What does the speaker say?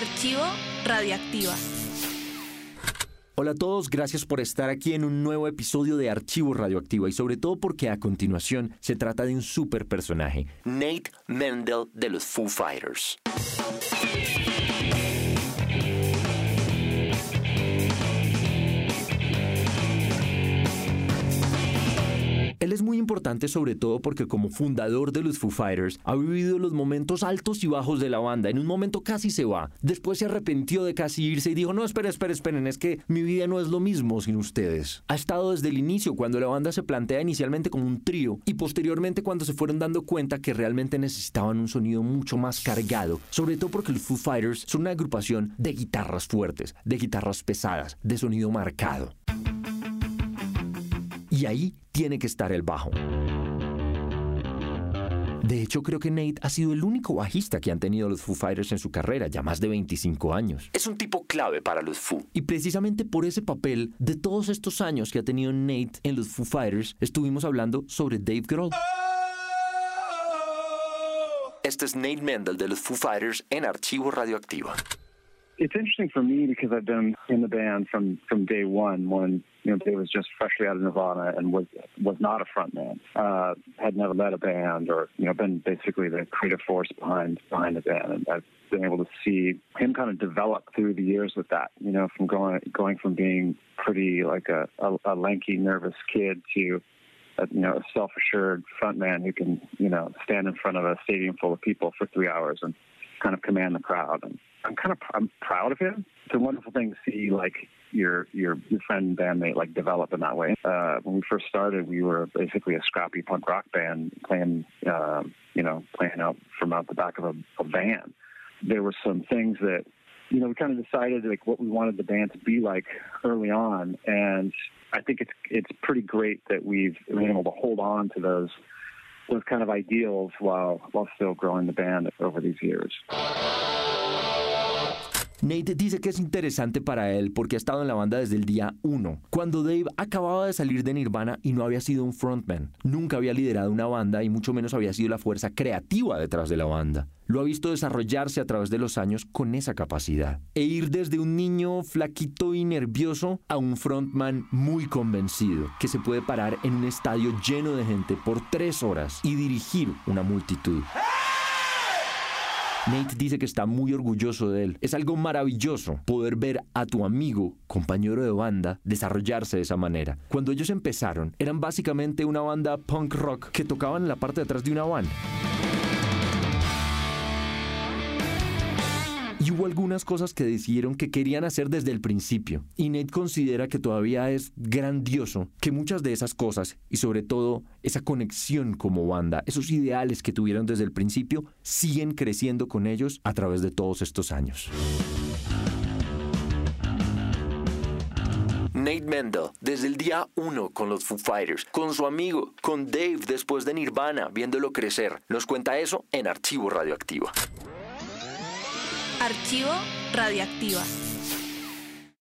Archivo Radioactiva. Hola a todos, gracias por estar aquí en un nuevo episodio de Archivo Radioactiva y sobre todo porque a continuación se trata de un super personaje, Nate Mendel de los Foo Fighters. Importante sobre todo porque como fundador de los Foo Fighters ha vivido los momentos altos y bajos de la banda. En un momento casi se va, después se arrepintió de casi irse y dijo, no, esperen, esperen, esperen, es que mi vida no es lo mismo sin ustedes. Ha estado desde el inicio cuando la banda se plantea inicialmente como un trío y posteriormente cuando se fueron dando cuenta que realmente necesitaban un sonido mucho más cargado, sobre todo porque los Foo Fighters son una agrupación de guitarras fuertes, de guitarras pesadas, de sonido marcado. Y ahí tiene que estar el bajo. De hecho, creo que Nate ha sido el único bajista que han tenido los Foo Fighters en su carrera, ya más de 25 años. Es un tipo clave para los Foo. Y precisamente por ese papel, de todos estos años que ha tenido Nate en los Foo Fighters, estuvimos hablando sobre Dave Grohl. Este es Nate Mendel de los Foo Fighters en Archivo Radioactivo. It's interesting for me because I've been in the band from from day one when you know Dave was just freshly out of Nirvana and was was not a frontman, uh, had never led a band or you know been basically the creative force behind behind the band, and I've been able to see him kind of develop through the years with that. You know, from going going from being pretty like a, a, a lanky, nervous kid to a, you know a self-assured frontman who can you know stand in front of a stadium full of people for three hours and kind of command the crowd and I'm kind of I'm proud of him. It's a wonderful thing to see like your your friend and bandmate like develop in that way. Uh, when we first started, we were basically a scrappy punk rock band playing, uh, you know, playing out from out the back of a, a van. There were some things that you know we kind of decided like what we wanted the band to be like early on, and I think it's it's pretty great that we've been able to hold on to those those kind of ideals while while still growing the band over these years. Nate dice que es interesante para él porque ha estado en la banda desde el día 1, cuando Dave acababa de salir de Nirvana y no había sido un frontman. Nunca había liderado una banda y mucho menos había sido la fuerza creativa detrás de la banda. Lo ha visto desarrollarse a través de los años con esa capacidad. E ir desde un niño flaquito y nervioso a un frontman muy convencido, que se puede parar en un estadio lleno de gente por tres horas y dirigir una multitud. Nate dice que está muy orgulloso de él. Es algo maravilloso poder ver a tu amigo, compañero de banda, desarrollarse de esa manera. Cuando ellos empezaron, eran básicamente una banda punk rock que tocaban en la parte de atrás de una van. Y hubo algunas cosas que decidieron que querían hacer desde el principio. Y Nate considera que todavía es grandioso que muchas de esas cosas, y sobre todo esa conexión como banda, esos ideales que tuvieron desde el principio, siguen creciendo con ellos a través de todos estos años. Nate Mendel, desde el día uno con los Foo Fighters, con su amigo, con Dave después de Nirvana, viéndolo crecer, nos cuenta eso en Archivo Radioactivo. Archivo Radioactiva.